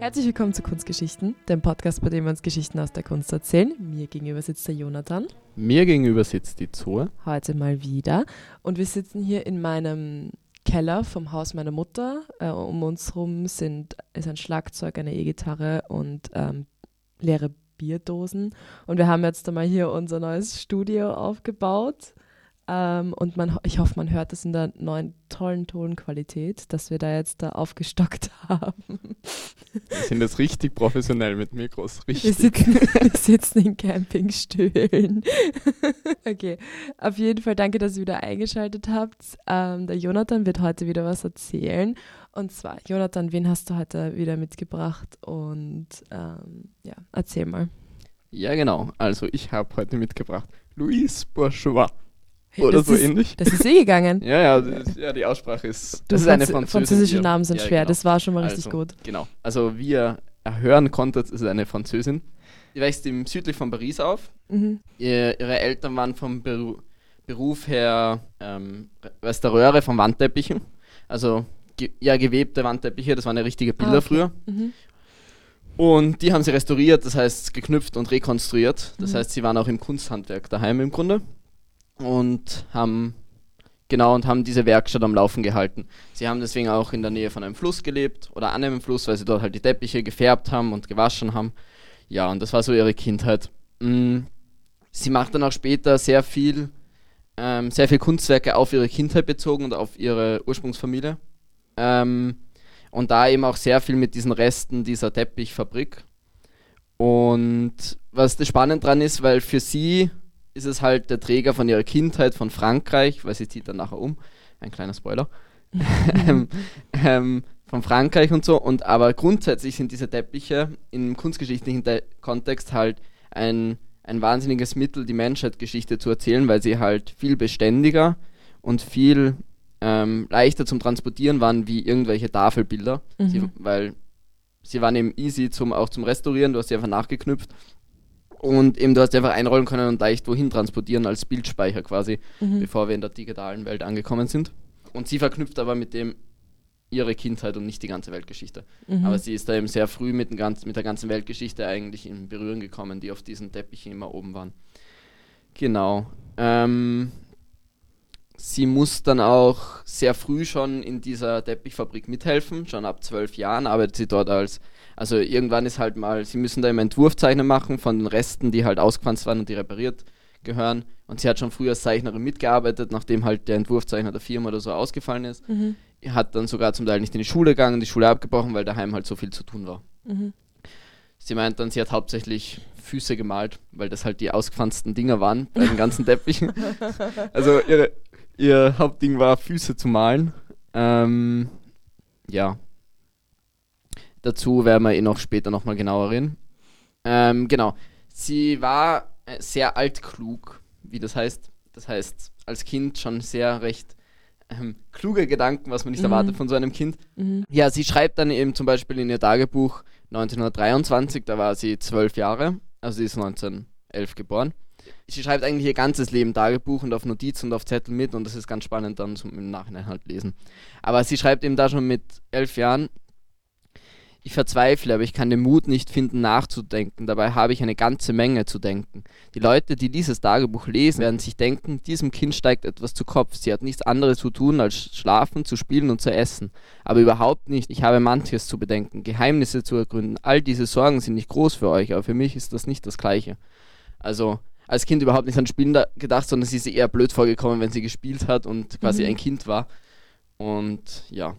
Herzlich willkommen zu Kunstgeschichten, dem Podcast, bei dem wir uns Geschichten aus der Kunst erzählen. Mir gegenüber sitzt der Jonathan. Mir gegenüber sitzt die Zoe. Heute mal wieder. Und wir sitzen hier in meinem Keller vom Haus meiner Mutter. Äh, um uns herum sind, ist ein Schlagzeug, eine E-Gitarre und ähm, leere Bierdosen. Und wir haben jetzt einmal hier unser neues Studio aufgebaut. Ähm, und man, ich hoffe, man hört das in der neuen tollen Tonqualität, dass wir da jetzt da aufgestockt haben. Wir sind jetzt richtig professionell mit Mikros. Richtig. Wir sitzen, wir sitzen in Campingstühlen. okay, auf jeden Fall danke, dass ihr wieder eingeschaltet habt. Ähm, der Jonathan wird heute wieder was erzählen. Und zwar, Jonathan, wen hast du heute wieder mitgebracht? Und ähm, ja, erzähl mal. Ja, genau. Also ich habe heute mitgebracht Louise Bourgeois. Oder das so ist, ähnlich. Das ist eh gegangen. Ja, ja, das, ja, die Aussprache ist. Du, Das ist eine französische ja. Namen sind ja, schwer, Genau. das war schon mal richtig Also, gut. Genau. Also wie ihr hören konntet, ist eine Französin. Die wächst im südlich von Paris auf. Mhm. Ihr, ihre Eltern waren vom Beru Beruf her ähm, Restaureure von Wandteppichen. Also ge ja, gewebte Wandteppiche, das waren ja richtige Bilder Ah, okay. früher. Mhm. Und die haben sie restauriert, das heißt geknüpft und rekonstruiert. Das Mhm. heißt, sie waren auch im Kunsthandwerk daheim im Grunde. Und haben genau und haben diese Werkstatt am Laufen gehalten. Sie haben deswegen auch in der Nähe von einem Fluss gelebt oder an einem Fluss, weil sie dort halt die Teppiche gefärbt haben und gewaschen haben. Ja, und das war so ihre Kindheit. Mm, Sie macht dann auch später sehr viel, ähm, sehr viel Kunstwerke auf ihre Kindheit bezogen und auf ihre Ursprungsfamilie. Ähm, und da eben auch sehr viel mit diesen Resten dieser Teppichfabrik. Und was das spannend dran ist, weil für sie ist es halt der Träger von ihrer Kindheit von Frankreich, weil sie zieht dann nachher um. Ein kleiner Spoiler. ähm, ähm, von Frankreich und so. Und aber grundsätzlich sind diese Teppiche im kunstgeschichtlichen Te Kontext halt ein, ein wahnsinniges Mittel, die Menschheitsgeschichte zu erzählen, weil sie halt viel beständiger und viel ähm, leichter zum Transportieren waren wie irgendwelche Tafelbilder. Sie, Mhm. weil sie waren eben easy zum, auch zum Restaurieren, du hast sie einfach nachgeknüpft. Und eben du hast einfach einrollen können und leicht wohin transportieren als Bildspeicher quasi, Mhm. bevor wir in der digitalen Welt angekommen sind. Und sie verknüpft aber mit dem ihre Kindheit und nicht die ganze Weltgeschichte. Mhm. Aber sie ist da eben sehr früh mit, dem ganz, mit der ganzen Weltgeschichte eigentlich in Berührung gekommen, die auf diesen Teppichen immer oben waren. Genau. Ähm, sie muss dann auch sehr früh schon in dieser Teppichfabrik mithelfen. Schon ab zwölf Jahren arbeitet sie dort als. Also irgendwann ist halt mal, sie müssen da immer Entwurfzeichner machen von den Resten, die halt ausgequanzt waren und die repariert gehören. Und sie hat schon früher als Zeichnerin mitgearbeitet, nachdem halt der Entwurfzeichner der Firma oder so ausgefallen ist Mhm. hat dann sogar zum Teil nicht in die Schule gegangen, die Schule abgebrochen, weil daheim halt so viel zu tun war. Mhm. Sie meint dann, sie hat hauptsächlich Füße gemalt, weil das halt die ausgefransten Dinger waren bei den ganzen Teppichen. also ihre, ihr Hauptding war, Füße zu malen. Ähm, ja. Dazu werden wir eh noch später nochmal genauer reden. Ähm, genau. Sie war äh, sehr altklug, wie das heißt. Das heißt, als Kind schon sehr recht ähm, kluge Gedanken, was man nicht Mhm. erwartet von so einem Kind. Mhm. Ja, sie schreibt dann eben zum Beispiel in ihr Tagebuch 1923, da war sie zwölf Jahre, also sie ist 1911 geboren. Sie schreibt eigentlich ihr ganzes Leben Tagebuch und auf Notizen und auf Zettel mit und das ist ganz spannend dann zum im Nachhinein halt lesen. Aber sie schreibt eben da schon mit elf Jahren, ich verzweifle, aber ich kann den Mut nicht finden, nachzudenken. Dabei habe ich eine ganze Menge zu denken. Die Leute, die dieses Tagebuch lesen, werden sich denken, diesem Kind steigt etwas zu Kopf. Sie hat nichts anderes zu tun, als schlafen, zu spielen und zu essen. Aber überhaupt nicht. Ich habe manches zu bedenken, Geheimnisse zu ergründen. All diese Sorgen sind nicht groß für euch, aber für mich ist das nicht das Gleiche. Also als Kind überhaupt nicht an Spielen da gedacht, sondern sie ist eher blöd vorgekommen, wenn sie gespielt hat und quasi Mhm. ein Kind war. Und ja.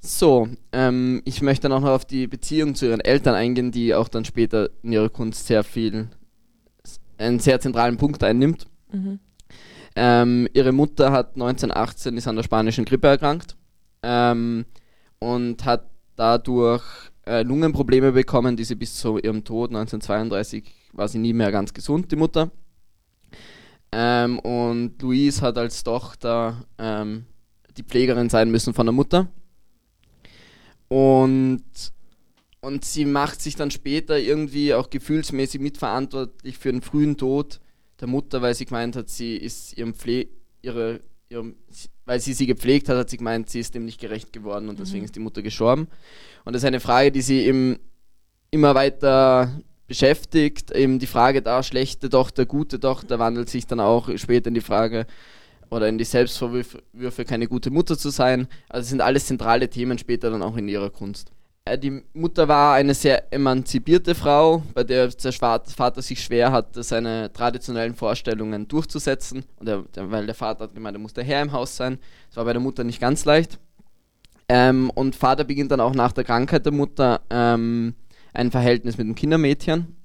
So, ähm, ich möchte dann auch noch auf die Beziehung zu ihren Eltern eingehen, die auch dann später in ihrer Kunst sehr viel, einen sehr zentralen Punkt einnimmt. Mhm. Ähm, ihre Mutter hat 1918 ist an der spanischen Grippe erkrankt ähm, und hat dadurch äh, Lungenprobleme bekommen, die sie bis zu ihrem Tod 1932 war sie nie mehr ganz gesund, die Mutter. Ähm, und Louise hat als Tochter ähm, die Pflegerin sein müssen von der Mutter. Und, und sie macht sich dann später irgendwie auch gefühlsmäßig mitverantwortlich für den frühen Tod der Mutter, weil sie gemeint hat, sie ist ihrem Pfle ihre ihrem, weil sie sie gepflegt hat, hat sie gemeint, sie ist dem nicht gerecht geworden und deswegen Mhm. ist die Mutter gestorben. Und das ist eine Frage, die sie eben immer weiter beschäftigt. Eben die Frage da, schlechte Tochter, gute Tochter, wandelt sich dann auch später in die Frage oder in die Selbstvorwürfe, keine gute Mutter zu sein. Also sind alles zentrale Themen später dann auch in ihrer Kunst. Äh, Die Mutter war eine sehr emanzipierte Frau, bei der der Vater sich schwer hatte, seine traditionellen Vorstellungen durchzusetzen. Und er, weil der Vater hat gemeint, er muss der Herr im Haus sein. Das war bei der Mutter nicht ganz leicht. Ähm, und Vater beginnt dann auch nach der Krankheit der Mutter ähm, ein Verhältnis mit dem Kindermädchen.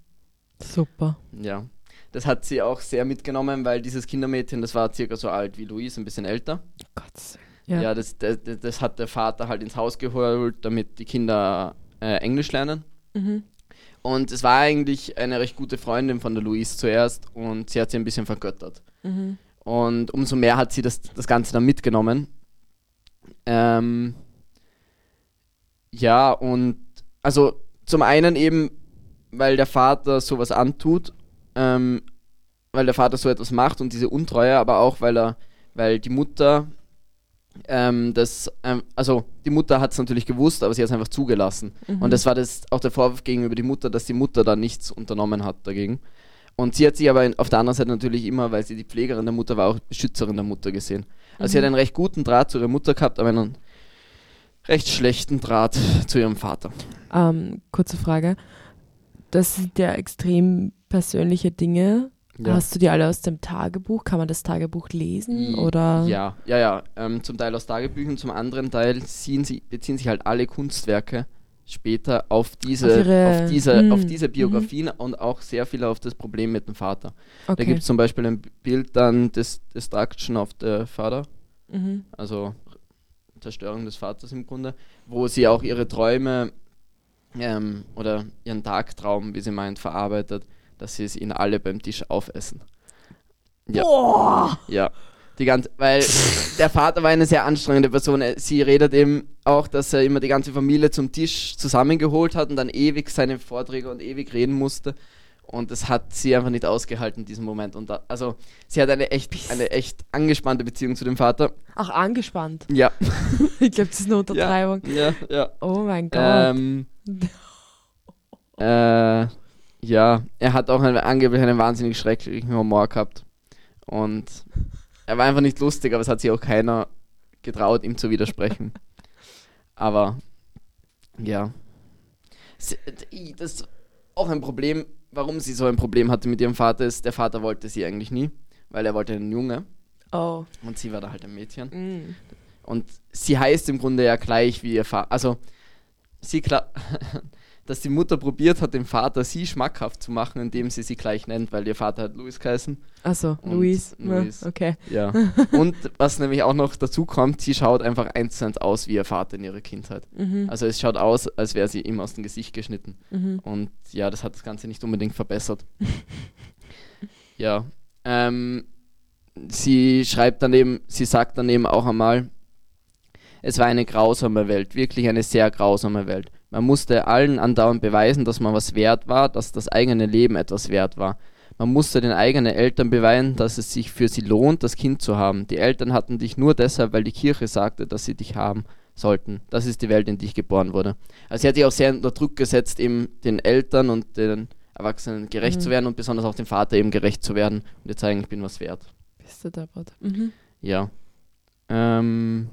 Super. Ja. Das hat sie auch sehr mitgenommen, weil dieses Kindermädchen, das war circa so alt wie Louise, ein bisschen älter. Gott. Ja, Ja. das, das, das hat der Vater halt ins Haus geholt, damit die Kinder äh, Englisch lernen. Mhm. Und es war eigentlich eine recht gute Freundin von der Louise zuerst und sie hat sie ein bisschen vergöttert. Mhm. Und umso mehr hat sie das, das Ganze dann mitgenommen. Ähm, ja, und also zum einen eben, weil der Vater sowas antut, ähm, weil der Vater so etwas macht und diese Untreue, aber auch weil er, weil die Mutter ähm, das, ähm, also die Mutter hat es natürlich gewusst, aber sie hat es einfach zugelassen. Mhm. Und das war das auch der Vorwurf gegenüber die Mutter, dass die Mutter da nichts unternommen hat dagegen. Und sie hat sich aber in, auf der anderen Seite natürlich immer, weil sie die Pflegerin der Mutter war, auch Beschützerin der Mutter gesehen. Also sie hat einen recht guten Draht zu ihrer Mutter gehabt, aber einen recht schlechten Draht zu ihrem Vater. Ähm, kurze Frage. Das sind ja extrem persönliche Dinge. Hast du die alle aus dem Tagebuch? Kann man das Tagebuch lesen? Oder? Ja, ja, ja. Ähm, zum Teil aus Tagebüchern, zum anderen Teil ziehen sie, beziehen sich halt alle Kunstwerke später auf diese, Auf auf, ihre- diese, Mm, auf diese mhm. Biografien und auch sehr viel auf das Problem mit dem Vater. Da Okay. gibt es zum Beispiel ein Bild dann des Destruction of the Father, Mhm. also Zerstörung des Vaters im Grunde, wo sie auch ihre Träume ähm, oder ihren Tagtraum, wie sie meint, verarbeitet, dass sie es ihnen alle beim Tisch aufessen. Ja. Boah! Ja. Die ganze, weil der Vater war eine sehr anstrengende Person. Er- Sie redet eben auch, dass er immer die ganze Familie zum Tisch zusammengeholt hat und dann ewig seine Vorträge und ewig reden musste. Und das hat sie einfach nicht ausgehalten in diesem Moment. Und da, also sie hat eine echt, eine echt angespannte Beziehung zu dem Vater. Ach, angespannt. Ja. Ich glaube, das ist eine Untertreibung. Ja, ja. Oh mein Gott. Ähm, äh, ja, er hat auch einen, angeblich einen wahnsinnig schrecklichen Humor gehabt. Und er war einfach nicht lustig, aber es hat sich auch keiner getraut, ihm zu widersprechen. Aber ja. Das ist auch ein Problem, warum sie so ein Problem hatte mit ihrem Vater, ist, der Vater wollte sie eigentlich nie, weil er wollte einen Junge oh. und sie war da halt ein Mädchen. Mm. Und sie heißt im Grunde ja gleich wie ihr Vater. Also, sie klar, dass die Mutter probiert hat, dem Vater sie schmackhaft zu machen, indem sie sie gleich nennt, weil ihr Vater hat Louis geheißen. Achso. Ja, Luis. Okay. Ja. Und was nämlich auch noch dazu kommt, sie schaut einfach eins zu eins aus wie ihr Vater in ihrer Kindheit. Mhm. Also, es schaut aus, als wäre sie ihm aus dem Gesicht geschnitten. Mhm. Und ja, das hat das Ganze nicht unbedingt verbessert. ja. Ähm, sie schreibt daneben, sie sagt daneben auch einmal, es war eine grausame Welt, wirklich eine sehr grausame Welt. Man musste allen andauernd beweisen, dass man was wert war, dass das eigene Leben etwas wert war. Man musste den eigenen Eltern beweisen, dass es sich für sie lohnt, das Kind zu haben. Die Eltern hatten dich nur deshalb, weil die Kirche sagte, dass sie dich haben sollten. Das ist die Welt, in die ich geboren wurde. Also sie hat sich auch sehr unter Druck gesetzt, eben den Eltern und den Erwachsenen gerecht Mhm. zu werden und besonders auch dem Vater eben gerecht zu werden und ihr zeigen, ich bin was wert. Bist du deppert. Mhm. Ja. Ähm.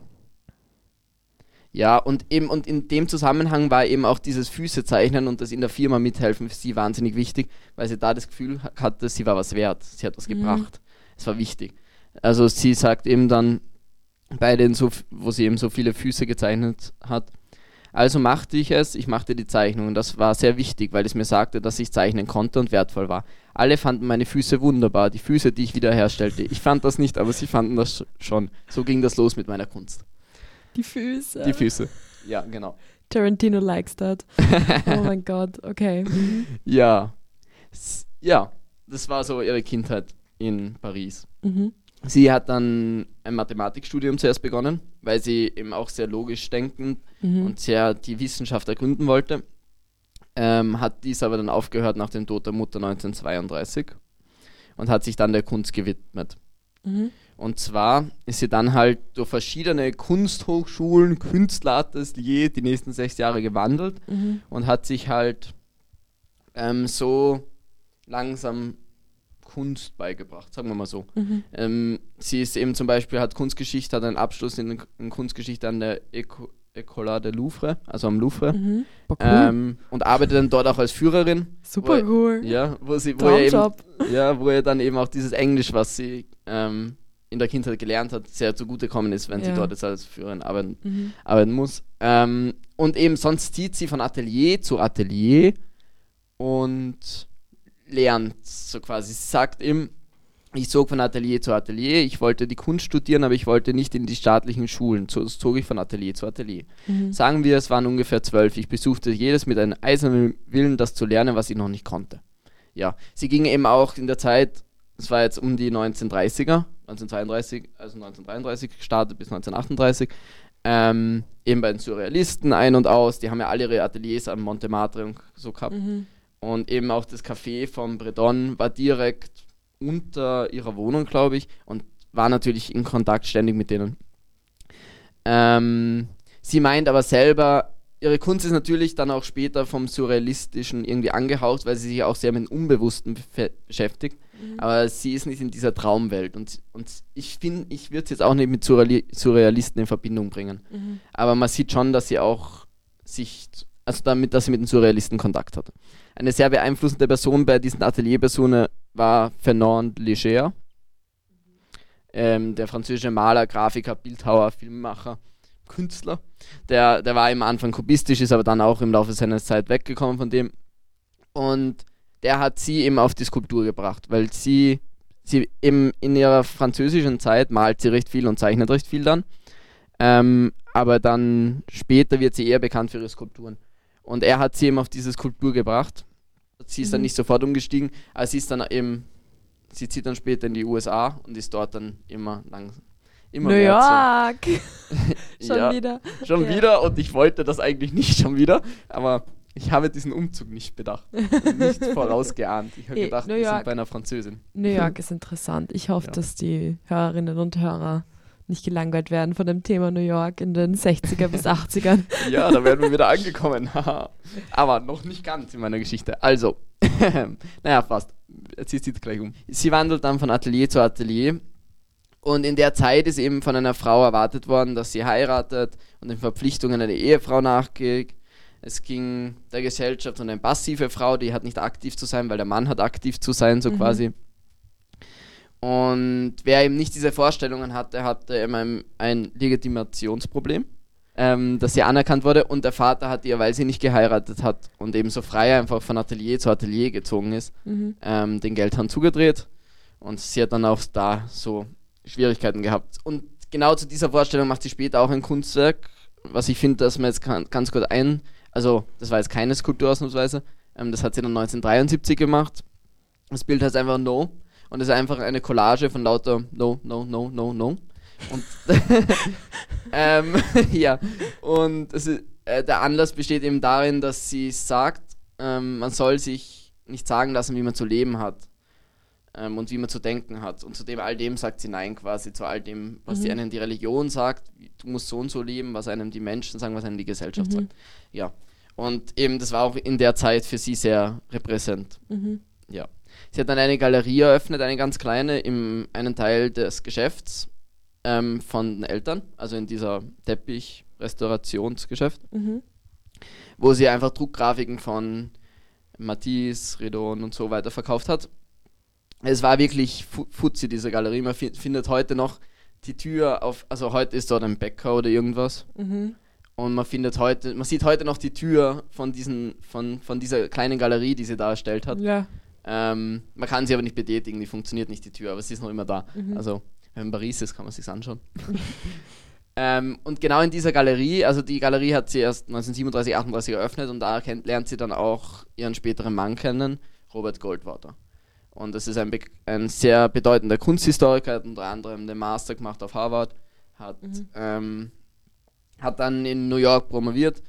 Ja, und eben, und in dem Zusammenhang war eben auch dieses Füße zeichnen und das in der Firma mithelfen für sie wahnsinnig wichtig, weil sie da das Gefühl ha- hatte, sie war was wert, sie hat was Mhm. gebracht. Es war wichtig. Also sie sagt eben dann bei den, so, wo sie eben so viele Füße gezeichnet hat, also machte ich es, ich machte die Zeichnung und das war sehr wichtig, weil es mir sagte, dass ich zeichnen konnte und wertvoll war. Alle fanden meine Füße wunderbar, die Füße, die ich wiederherstellte. Ich fand das nicht, aber sie fanden das sch- schon. So ging das los mit meiner Kunst. Die Füße. Die Füße. Ja, genau. Tarantino likes that. Oh mein Gott, okay. Mhm. Ja. Ja, das war so ihre Kindheit in Paris. Mhm. Sie hat dann ein Mathematikstudium zuerst begonnen, weil sie eben auch sehr logisch denkend Mhm. und sehr die Wissenschaft ergründen wollte. Ähm, hat dies aber dann aufgehört nach dem Tod der Mutter 1932 und hat sich dann der Kunst gewidmet. Mhm. Und zwar ist sie dann halt durch verschiedene Kunsthochschulen, Künstleratelier die nächsten sechs Jahre gewandelt Mhm. und hat sich halt ähm, so langsam Kunst beigebracht, sagen wir mal so. Mhm. Ähm, sie ist eben zum Beispiel, hat Kunstgeschichte, hat einen Abschluss in, in Kunstgeschichte an der Éco- École de Louvre, also am Louvre. Mhm. Cool. Ähm, und arbeitet dann dort auch als Führerin. Super wo- cool. Ja, wo sie, wo ihr eben, ja, wo ihr dann eben auch dieses Englisch, was sie ähm, in der Kindheit gelernt hat, sehr zugutekommen ist, wenn sie Ja. dort jetzt als Führerin arbeiten, Mhm. arbeiten muss. Ähm, und eben sonst zieht sie von Atelier zu Atelier und lernt so quasi. Sie sagt eben, ich zog von Atelier zu Atelier, ich wollte die Kunst studieren, aber ich wollte nicht in die staatlichen Schulen. So zog ich von Atelier zu Atelier. Mhm. Sagen wir, es waren ungefähr zwölf. Ich besuchte jedes mit einem eisernen Willen, das zu lernen, was ich noch nicht konnte. Ja, sie ging eben auch in der Zeit, es war jetzt um die 1930er, 1932, also 1933 gestartet bis 1938, ähm, eben bei den Surrealisten ein und aus. Die haben ja alle ihre Ateliers am Montmartre und so gehabt. Mhm. Und eben auch das Café von Bredon war direkt unter ihrer Wohnung, glaube ich, und war natürlich in Kontakt ständig mit denen. Ähm, sie meint aber selber, ihre Kunst ist natürlich dann auch später vom Surrealistischen irgendwie angehaucht, weil sie sich auch sehr mit dem Unbewussten beschäftigt. Aber sie ist nicht in dieser Traumwelt. Und, und ich finde, ich würde es jetzt auch nicht mit Surreali Surrealisten in Verbindung bringen. Mhm. Aber man sieht schon, dass sie auch sich, also damit, dass sie mit den Surrealisten Kontakt hatte. Eine sehr beeinflussende Person bei diesen Atelierpersonen war Fernand Léger, ähm, der französische Maler, Grafiker, Bildhauer, Filmemacher, Künstler. Der, der war im Anfang kubistisch, ist aber dann auch im Laufe seiner Zeit weggekommen von dem. Und der hat sie eben auf die Skulptur gebracht, weil sie, sie eben in ihrer französischen Zeit malt sie recht viel und zeichnet recht viel dann. Ähm, aber dann später wird sie eher bekannt für ihre Skulpturen. Und er hat sie eben auf diese Skulptur gebracht. Sie ist dann Mhm. nicht sofort umgestiegen, aber sie ist dann eben, sie zieht dann später in die USA und ist dort dann immer lang, immer New York. Schon ja, wieder. schon Ja. wieder und ich wollte das eigentlich nicht schon wieder, aber ich habe diesen Umzug nicht bedacht, nicht vorausgeahnt. Ich habe gedacht, New wir sind bei einer Französin. New York ist interessant. Ich hoffe, Ja. dass die Hörerinnen und Hörer nicht gelangweilt werden von dem Thema New York in den 60er bis 80ern. Ja, da werden wir wieder angekommen. Aber noch nicht ganz in meiner Geschichte. Also, naja, fast. Jetzt zieht sie gleich um. Sie wandelt dann von Atelier zu Atelier. Und in der Zeit ist eben von einer Frau erwartet worden, dass sie heiratet und den Verpflichtungen einer Ehefrau nachgeht. Es ging der Gesellschaft um eine passive Frau, die hat nicht aktiv zu sein, weil der Mann hat aktiv zu sein, so Mhm. quasi. Und wer eben nicht diese Vorstellungen hatte, hatte eben ein, ein Legitimationsproblem, ähm, dass sie anerkannt wurde. Und der Vater hat ihr, weil sie nicht geheiratet hat und eben so frei einfach von Atelier zu Atelier gezogen ist, Mhm. ähm, den Geldhahn zugedreht. Und sie hat dann auch da so Schwierigkeiten gehabt. Und genau zu dieser Vorstellung macht sie später auch ein Kunstwerk, was ich finde, dass man jetzt ganz gut ein, also das war jetzt keine Skulptur ausnahmsweise, ähm, das hat sie dann 1973 gemacht. Das Bild heißt einfach No und es ist einfach eine Collage von lauter No, No, No, No, No. Und ähm, ja, und ist, äh, der Anlass besteht eben darin, dass sie sagt, ähm, man soll sich nicht sagen lassen, wie man zu leben hat ähm, und wie man zu denken hat. Und zu dem all dem sagt sie Nein quasi, zu all dem, was Mhm. die einem die Religion sagt, du musst so und so leben, was einem die Menschen sagen, was einem die Gesellschaft Mhm. sagt. Ja. Und eben, das war auch in der Zeit für sie sehr repräsent. Mhm. Sie hat dann eine Galerie eröffnet, eine ganz kleine, im einen Teil des Geschäfts ähm, von den Eltern, also in dieser Teppich-Restaurationsgeschäft, Mhm. wo sie einfach Druckgrafiken von Matisse, Redon und so weiter verkauft hat. Es war wirklich fu- futzi, diese Galerie. Man fi findet heute noch die Tür auf, also heute ist dort ein Bäcker oder irgendwas. Mhm. Und man findet heute, man sieht heute noch die Tür von, diesen, von, von dieser kleinen Galerie, die sie da erstellt hat. Ja. Ähm, man kann sie aber nicht betätigen, die funktioniert nicht, die Tür, aber sie ist noch immer da. Mhm. Also, wenn man in Paris ist, kann man sich anschauen. ähm, und genau in dieser Galerie, also die Galerie hat sie erst 1937, 38 eröffnet und da kennt, lernt sie dann auch ihren späteren Mann kennen, Robert Goldwater. Und das ist ein, ein sehr bedeutender Kunsthistoriker, hat unter anderem den Master gemacht auf Harvard, hat, Mhm. ähm, hat dann in New York promoviert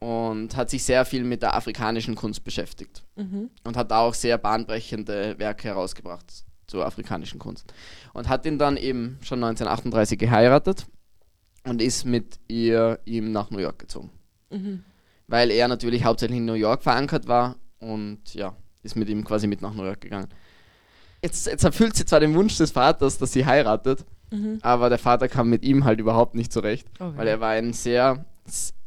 und hat sich sehr viel mit der afrikanischen Kunst beschäftigt Mhm. und hat da auch sehr bahnbrechende Werke herausgebracht. zur afrikanischen Kunst. Und hat ihn dann eben schon 1938 geheiratet und ist mit ihr ihm nach New York gezogen. Mhm. Weil er natürlich hauptsächlich in New York verankert war und ja, ist mit ihm quasi mit nach New York gegangen. Jetzt, jetzt erfüllt sie zwar den Wunsch des Vaters, dass sie heiratet, Mhm. aber der Vater kam mit ihm halt überhaupt nicht zurecht, Okay. weil er war ein sehr,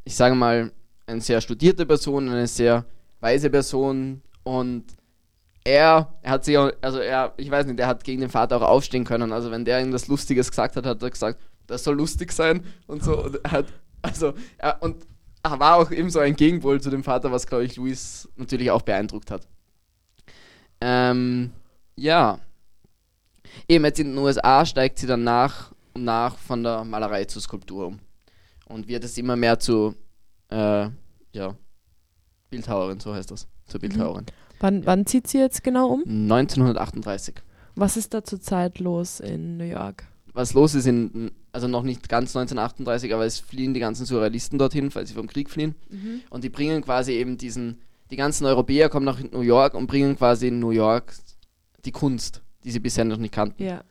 ich sage mal, eine sehr studierte Person, eine sehr weise Person und er, er hat sich auch, also er, ich weiß nicht, er hat gegen den Vater auch aufstehen können. Also wenn der irgendwas Lustiges gesagt hat, hat er gesagt, das soll lustig sein und so. Und er hat, also, er, und er war auch eben so ein Gegenpol zu dem Vater, was, glaube ich, Luis natürlich auch beeindruckt hat. Ähm, ja. Eben jetzt in den USA steigt sie dann nach und nach von der Malerei zur Skulptur um. Und wird es immer mehr zu, äh, ja, Bildhauerin, so heißt das. Zur Bildhauerin. Wann, wann zieht sie jetzt genau um? 1938. Was ist da zurzeit los in New York? Was los ist in, also noch nicht ganz 1938, aber es fliehen die ganzen Surrealisten dorthin, weil sie vom Krieg fliehen. Und die bringen quasi eben diesen, die ganzen Europäer kommen nach New York und bringen quasi in New York die Kunst, die sie bisher noch nicht kannten. Ja.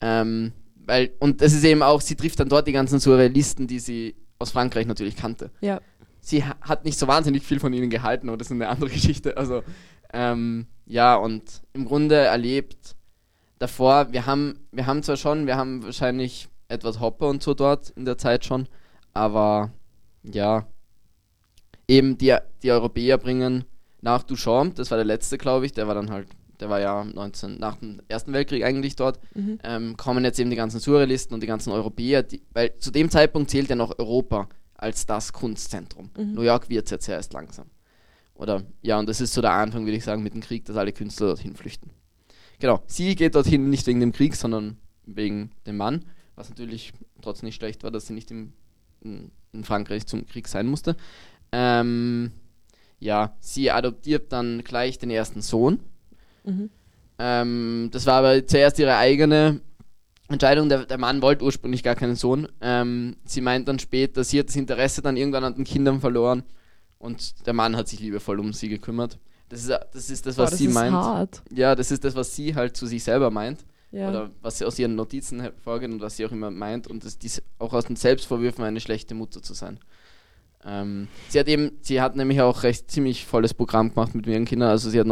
Ähm, weil, und das ist eben auch, sie trifft dann dort die ganzen Surrealisten, die sie aus Frankreich natürlich kannte. Ja. Sie ha hat nicht so wahnsinnig viel von ihnen gehalten, aber das ist eine andere Geschichte. Also, ähm, ja, und im Grunde erlebt davor, wir haben, wir haben zwar schon, wir haben wahrscheinlich etwas Hoppe und so dort in der Zeit schon, aber ja, eben die, die Europäer bringen nach Duchamp, das war der letzte, glaube ich, der war dann halt, der war ja 19, nach dem Ersten Weltkrieg eigentlich dort, Mhm. ähm, kommen jetzt eben die ganzen Surrealisten und die ganzen Europäer, die, weil zu dem Zeitpunkt zählt ja noch Europa als das Kunstzentrum. Mhm. New York wird es jetzt erst langsam. Oder ja, und das ist so der Anfang, würde ich sagen, mit dem Krieg, dass alle Künstler dorthin flüchten. Genau, sie geht dorthin nicht wegen dem Krieg, sondern wegen dem Mann, was natürlich trotzdem nicht schlecht war, dass sie nicht im, in, in Frankreich zum Krieg sein musste. Ähm, ja, sie adoptiert dann gleich den ersten Sohn. Mhm. Ähm, das war aber zuerst ihre eigene Entscheidung. Der, der Mann wollte ursprünglich gar keinen Sohn. Ähm, sie meint dann später, sie hat das Interesse dann irgendwann an den Kindern verloren und der Mann hat sich liebevoll um sie gekümmert. Das ist das, ist das was Boah, das sie ist meint. hart. Ja, das ist das, was sie halt zu sich selber meint. Ja. Oder was sie aus ihren Notizen hervorgeht und was sie auch immer meint. Und das, dies, auch aus den Selbstvorwürfen eine schlechte Mutter zu sein. Ähm, sie hat eben, sie hat nämlich auch recht ziemlich volles Programm gemacht mit ihren Kindern. Also sie hat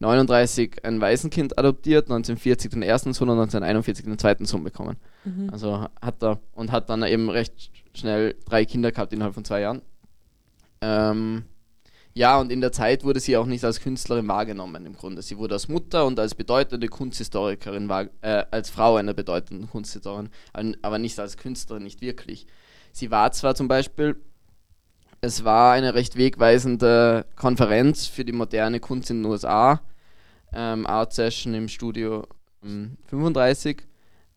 1939 ein Waisenkind adoptiert, 1940 den ersten Sohn und 1941 den zweiten Sohn bekommen. Mhm. Also hat er und hat dann eben recht schnell drei Kinder gehabt innerhalb von zwei Jahren. Ähm, ja, und in der Zeit wurde sie auch nicht als Künstlerin wahrgenommen im Grunde. Sie wurde als Mutter und als bedeutende Kunsthistorikerin, äh, als Frau einer bedeutenden Kunsthistorikerin, aber nicht als Künstlerin, nicht wirklich. Sie war zwar zum Beispiel, es war eine recht wegweisende Konferenz für die moderne Kunst in den USA, ähm, Art Session im Studio ähm, 35,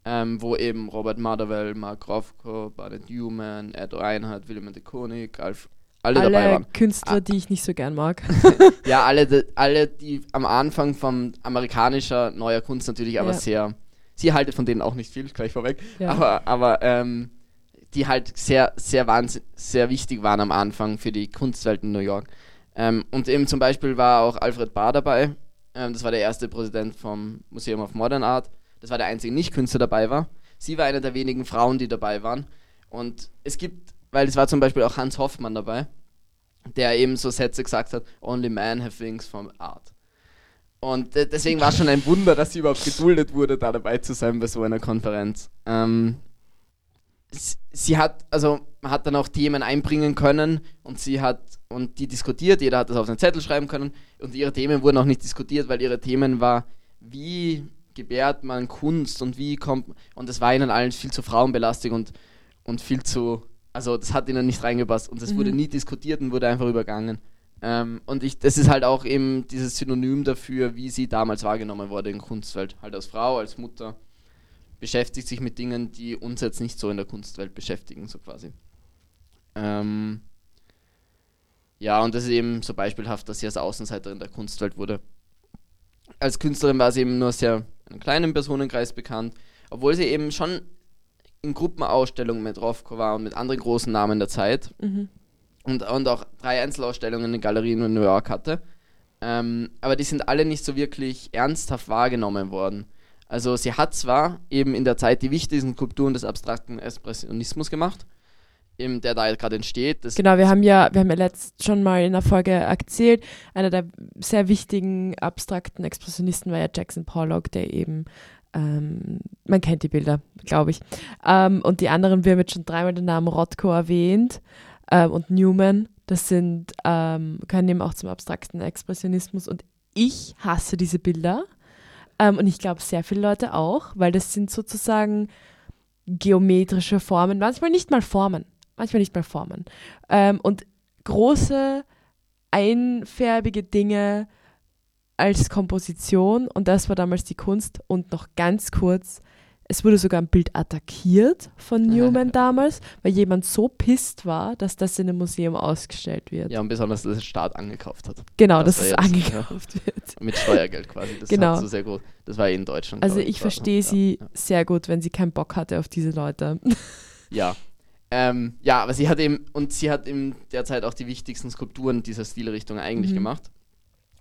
ähm, wo eben Robert Motherwell, Mark Rothko, Barnett Newman, Ed Reinhardt, Willem de Konig, Alf, alle, dabei Alle waren. Künstler, Ah. die ich nicht so gern mag. Ja, alle, alle, die am Anfang von amerikanischer neuer Kunst natürlich aber Ja. sehr, sie haltet von denen auch nicht viel, gleich vorweg, Ja. aber, aber ähm, die halt sehr, sehr wahnsinn, sehr wichtig waren am Anfang für die Kunstwelt in New York. Ähm, und eben zum Beispiel war auch Alfred Barr dabei, ähm, das war der erste Präsident vom Museum of Modern Art, das war der einzige Nicht-Künstler dabei war. Sie war eine der wenigen Frauen, die dabei waren. Und es gibt, weil es war zum Beispiel auch Hans Hoffmann dabei, der eben so Sätze gesagt hat, only men have wings from art. Und äh, deswegen war es schon ein Wunder, dass sie überhaupt geduldet wurde, da dabei zu sein bei so einer Konferenz. Ähm, sie hat, also man hat dann auch Themen einbringen können und sie hat, und die diskutiert, jeder hat das auf seinen Zettel schreiben können und ihre Themen wurden auch nicht diskutiert, weil ihre Themen war, wie gebärt man Kunst und wie kommt, und das war ihnen allen viel zu frauenbelastig und, und viel zu, also das hat ihnen nicht reingepasst und das Mhm. wurde nie diskutiert und wurde einfach übergangen. Ähm, und ich, das ist halt auch eben dieses Synonym dafür, wie sie damals wahrgenommen wurde in Kunstwelt. Halt als Frau, als Mutter, beschäftigt sich mit Dingen, die uns jetzt nicht so in der Kunstwelt beschäftigen, so quasi. Ähm, ja, und das ist eben so beispielhaft, dass sie als Außenseiterin der Kunstwelt wurde. Als Künstlerin war sie eben nur sehr in einem kleinen Personenkreis bekannt, obwohl sie eben schon in Gruppenausstellungen mit Rothko war und mit anderen großen Namen der Zeit Mhm. und, und auch drei Einzelausstellungen in Galerien in New York hatte. Ähm, aber die sind alle nicht so wirklich ernsthaft wahrgenommen worden. Also sie hat zwar eben in der Zeit die wichtigsten Skulpturen des abstrakten Expressionismus gemacht, eben der da gerade entsteht. Genau, wir haben ja, wir haben ja letzt schon mal in der Folge erzählt, einer der sehr wichtigen abstrakten Expressionisten war ja Jackson Pollock, der eben, ähm, man kennt die Bilder, glaube ich. Ähm, und die anderen, wir haben jetzt schon dreimal den Namen Rothko erwähnt ähm, und Newman, das sind, ähm, können eben auch zum abstrakten Expressionismus und ich hasse diese Bilder ähm, und ich glaube sehr viele Leute auch, weil das sind sozusagen geometrische Formen, manchmal nicht mal Formen, manchmal nicht mal Formen. Ähm, und große, einfärbige Dinge als Komposition und das war damals die Kunst und noch ganz kurz, es wurde sogar ein Bild attackiert von Newman damals, weil jemand so pisst war, dass das in einem Museum ausgestellt wird. Ja, und besonders, dass der Staat angekauft hat. genau, dass dass es angekauft wird. Mit Steuergeld quasi. Das Genau. so sehr gut. Das war in Deutschland. Also ich war- verstehe ja, sie Ja. sehr gut, wenn sie keinen Bock hatte auf diese Leute. Ja. Ähm, ja, aber sie hat eben, und sie hat in der Zeit auch die wichtigsten Skulpturen dieser Stilrichtung eigentlich Mhm. gemacht.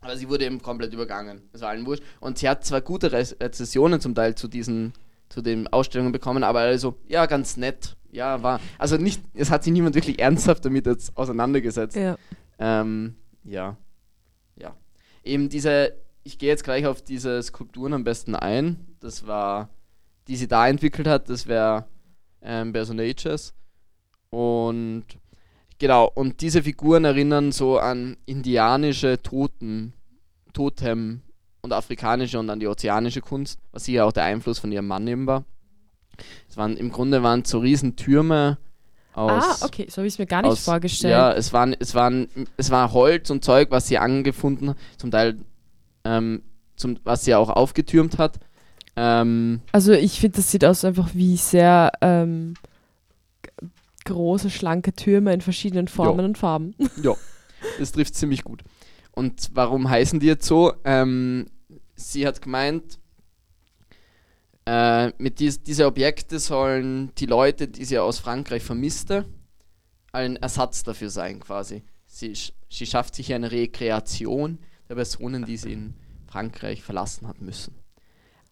Aber sie wurde eben komplett übergangen. Das war allen wurscht. Und sie hat zwar gute Re Rezessionen zum Teil zu diesen, zu den Ausstellungen bekommen, aber also, ja, ganz nett. Ja, war. Also nicht, es hat sich niemand wirklich ernsthaft damit jetzt auseinandergesetzt. ja. Ähm, ja. Ja. Eben diese, ich gehe jetzt gleich auf diese Skulpturen am besten ein. Das war, die sie da entwickelt hat, das wäre ähm, Personages. Und genau, und diese Figuren erinnern so an indianische Toten, Totem und afrikanische und an die ozeanische Kunst, was sicher auch der Einfluss von ihrem Mann eben war. Es waren, im Grunde waren es so Riesentürme aus Ah, okay, so habe ich es mir gar nicht aus- vorgestellt. Ja, es waren, es waren, es war Holz und Zeug, was sie angefunden hat, zum Teil, ähm, zum, was sie auch aufgetürmt hat. Ähm, Also ich finde, das sieht aus einfach wie sehr ähm, große, schlanke Türme in verschiedenen Formen und Farben. das trifft ziemlich gut. Und warum heißen die jetzt so? Ähm, sie hat gemeint, äh, mit dies, diese Objekte sollen die Leute, die sie aus Frankreich vermisste, ein Ersatz dafür sein quasi. Sie, sie schafft sich eine Rekreation der Personen, die sie in Frankreich verlassen hat müssen.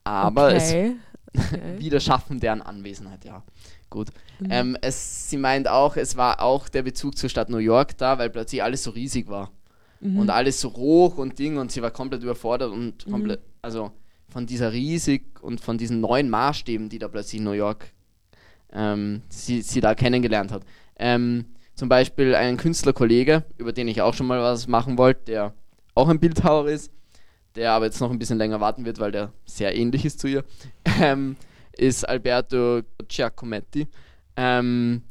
Aber es okay. okay. wieder schaffen deren Anwesenheit, ja. Gut. Mhm. Ähm, es, sie meint auch, es war auch der Bezug zur Stadt New York da, weil plötzlich alles so riesig war. Mhm. Und alles so hoch und Ding und sie war komplett überfordert und Mhm. komplett, also von dieser riesig und von diesen neuen Maßstäben, die da plötzlich in New York ähm, sie, sie da kennengelernt hat. Ähm, zum Beispiel ein Künstlerkollege, über den ich auch schon mal was machen wollte, der auch ein Bildhauer ist, der aber jetzt noch ein bisschen länger warten wird, weil der sehr ähnlich ist zu ihr, ähm, ist Alberto Giacometti. Ähm,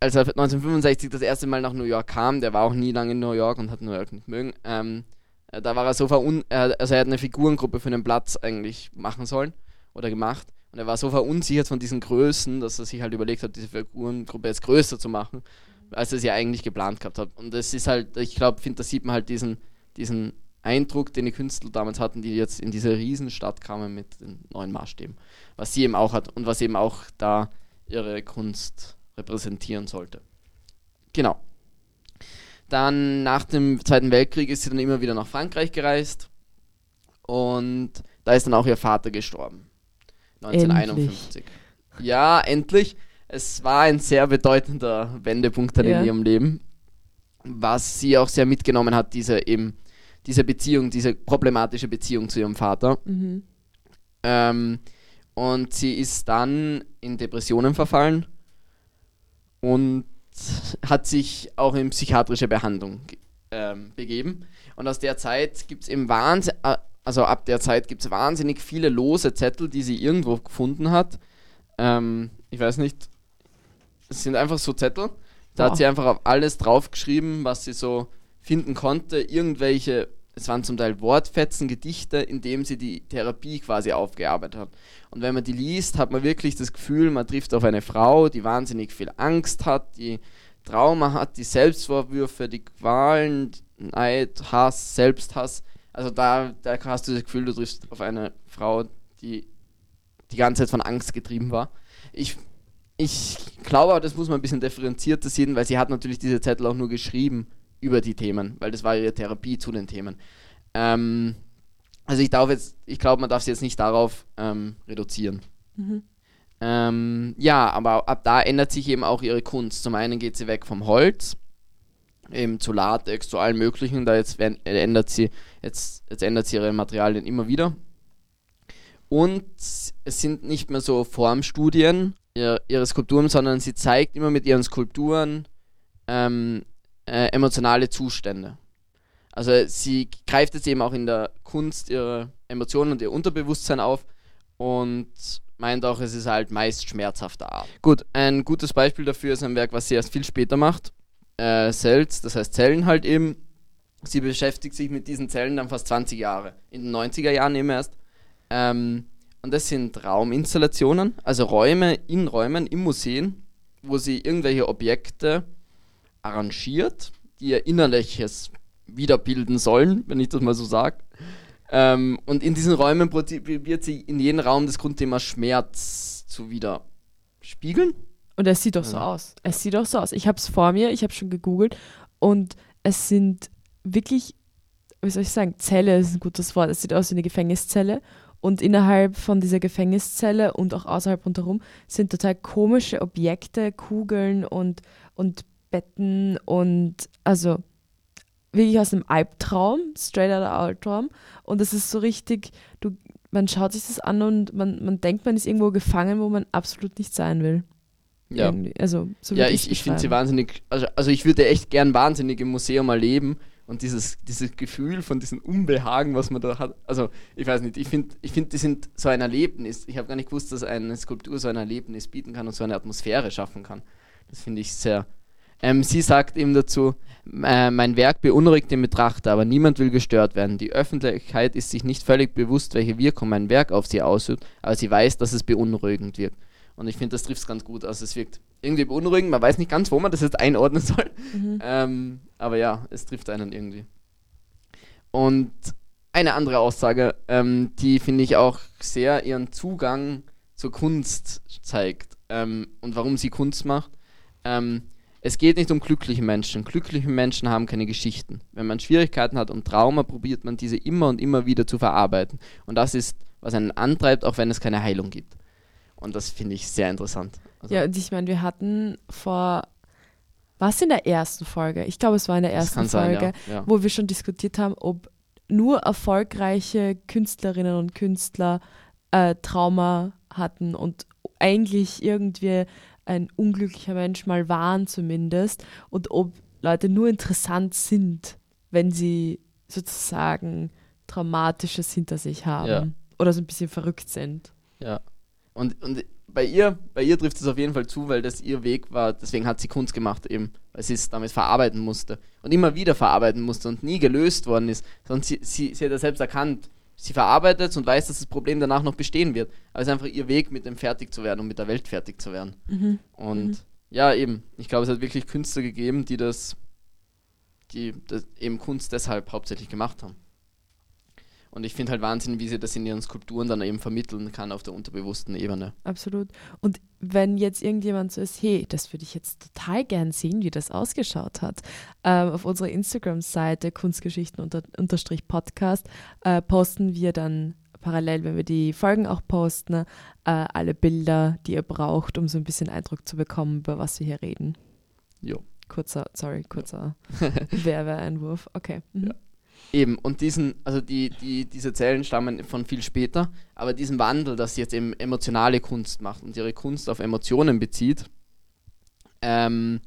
als er 1965 das erste Mal nach New York kam, der war auch nie lange in New York und hat New York nicht mögen, ähm, äh, da war er so verun äh, also er hat eine Figurengruppe für den Platz eigentlich machen sollen oder gemacht und er war so verunsichert von diesen Größen, dass er sich halt überlegt hat, diese Figurengruppe jetzt größer zu machen, als er sie eigentlich geplant gehabt hat. Und das ist halt, ich glaube, finde, da sieht man halt diesen, diesen Eindruck, den die Künstler damals hatten, die jetzt in diese Riesenstadt kamen mit den neuen Maßstäben. Was sie eben auch hat und was eben auch da ihre Kunst repräsentieren sollte. Genau. Dann nach dem Zweiten Weltkrieg ist sie dann immer wieder nach Frankreich gereist und da ist dann auch ihr Vater gestorben. 1951. Ja, endlich. Es war ein sehr bedeutender Wendepunkt dann Ja. in ihrem Leben, was sie auch sehr mitgenommen hat, diese eben diese Beziehung, diese problematische Beziehung zu ihrem Vater. Mhm. Ähm, und sie ist dann in Depressionen verfallen und hat sich auch in psychiatrische Behandlung ähm, begeben. Und aus der Zeit gibt es eben Wahnsinn, äh, also ab der Zeit gibt es wahnsinnig viele lose Zettel, die sie irgendwo gefunden hat. Ähm, ich weiß nicht, es sind einfach so Zettel. Da Wow. hat sie einfach auf alles draufgeschrieben, was sie so finden konnte. Irgendwelche, es waren zum Teil Wortfetzen, Gedichte, in dem sie die Therapie quasi aufgearbeitet hat. Und wenn man die liest, hat man wirklich das Gefühl, man trifft auf eine Frau, die wahnsinnig viel Angst hat, die Trauma hat, die Selbstvorwürfe, die Qualen, Neid, Hass, Selbsthass. Also da, da hast du das Gefühl, du triffst auf eine Frau, die die ganze Zeit von Angst getrieben war. Ich, ich glaube, das muss man ein bisschen differenzierter sehen, weil sie hat natürlich diese Zettel auch nur geschrieben über die Themen, weil das war ihre Therapie zu den Themen. Ähm, also ich darf jetzt, ich glaube, man darf sie jetzt nicht darauf ähm, reduzieren. Mhm. Ähm, ja, aber ab da ändert sich eben auch ihre Kunst. Zum einen geht sie weg vom Holz, eben zu Latex, zu allen möglichen. Da jetzt ändert sie, jetzt, jetzt ändert sie ihre Materialien immer wieder. Und es sind nicht mehr so Formstudien ihr, ihre Skulpturen, sondern sie zeigt immer mit ihren Skulpturen ähm, äh, emotionale Zustände. Also sie greift jetzt eben auch in der Kunst ihre Emotionen und ihr Unterbewusstsein auf und meint auch, es ist halt meist schmerzhafter Art. Gut, ein gutes Beispiel dafür ist ein Werk, was sie erst viel später macht. Äh, Cells, das heißt Zellen halt eben. Sie beschäftigt sich mit diesen Zellen dann fast 20 Jahre. In den 90er Jahren eben erst. Ähm, und das sind Rauminstallationen, also Räume in Räumen, im Museen, wo sie irgendwelche Objekte arrangiert, die ihr Innerliches wiederbilden sollen, wenn ich das mal so sage. Ähm, und in diesen Räumen probiert sie in jedem Raum das Grundthema Schmerz zu widerspiegeln. Und es sieht doch so aus. Es sieht doch so aus. Ich habe es vor mir, ich habe schon gegoogelt und es sind wirklich, wie soll ich sagen, Zelle ist ein gutes Wort. Es sieht aus wie eine Gefängniszelle und innerhalb von dieser Gefängniszelle und auch außerhalb rundherum sind total komische Objekte, Kugeln und, und Betten und also wirklich aus einem Albtraum, straight out of Albtraum. Und es ist so richtig, du, man schaut sich das an und man, man denkt, man ist irgendwo gefangen, wo man absolut nicht sein will. Ja. Irgendwie. Also, so ja, ich, ich finde sie wahnsinnig, also, also ich würde echt gern wahnsinnig im Museum erleben und dieses, dieses Gefühl von diesem Unbehagen, was man da hat, also ich weiß nicht, ich finde, ich find, die sind so ein Erlebnis. Ich habe gar nicht gewusst, dass eine Skulptur so ein Erlebnis bieten kann und so eine Atmosphäre schaffen kann. Das finde ich sehr. Ähm, sie sagt eben dazu, äh, mein Werk beunruhigt den Betrachter, aber niemand will gestört werden. Die Öffentlichkeit ist sich nicht völlig bewusst, welche Wirkung mein Werk auf sie ausübt, aber sie weiß, dass es beunruhigend wirkt. Und ich finde, das trifft es ganz gut. Also es wirkt irgendwie beunruhigend, man weiß nicht ganz, wo man das jetzt einordnen soll. Mhm. Ähm, aber ja, es trifft einen irgendwie. Und eine andere Aussage, ähm, die finde ich auch sehr ihren Zugang zur Kunst zeigt ähm, und warum sie Kunst macht. Ähm, es geht nicht um glückliche Menschen. Glückliche Menschen haben keine Geschichten. Wenn man Schwierigkeiten hat und Trauma, probiert man diese immer und immer wieder zu verarbeiten. Und das ist, was einen antreibt, auch wenn es keine Heilung gibt. Und das finde ich sehr interessant. Also ja, und ich meine, wir hatten vor, was in der ersten Folge? Ich glaube, es war in der ersten Folge, sein, ja. Ja. wo wir schon diskutiert haben, ob nur erfolgreiche Künstlerinnen und Künstler äh, Trauma hatten und eigentlich irgendwie ein unglücklicher Mensch mal waren zumindest und ob Leute nur interessant sind, wenn sie sozusagen Traumatisches hinter sich haben ja. oder so ein bisschen verrückt sind. Ja. Und, und bei ihr, bei ihr trifft es auf jeden Fall zu, weil das ihr Weg war, deswegen hat sie Kunst gemacht eben, weil sie es damit verarbeiten musste und immer wieder verarbeiten musste und nie gelöst worden ist. Sondern sie, sie, sie hat ja selbst erkannt, sie verarbeitet es und weiß, dass das Problem danach noch bestehen wird. Aber es ist einfach ihr Weg, mit dem fertig zu werden und mit der Welt fertig zu werden. Mhm. Und mhm. ja, eben, ich glaube, es hat wirklich Künstler gegeben, die das, die das eben Kunst deshalb hauptsächlich gemacht haben. Und ich finde halt Wahnsinn, wie sie das in ihren Skulpturen dann eben vermitteln kann auf der unterbewussten Ebene. Absolut. Und wenn jetzt irgendjemand so ist, hey, das würde ich jetzt total gern sehen, wie das ausgeschaut hat, ähm, auf unserer Instagram-Seite Kunstgeschichten unter, unterstrich Podcast äh, posten wir dann parallel, wenn wir die Folgen auch posten, äh, alle Bilder, die ihr braucht, um so ein bisschen Eindruck zu bekommen, über was wir hier reden. Jo. Kurzer, sorry, kurzer Werbeeinwurf. Okay. Mhm. Ja. Eben, und diesen, also die, die, diese Zellen stammen von viel später, aber diesen Wandel, dass sie jetzt eben emotionale Kunst macht und ihre Kunst auf Emotionen bezieht, ähm,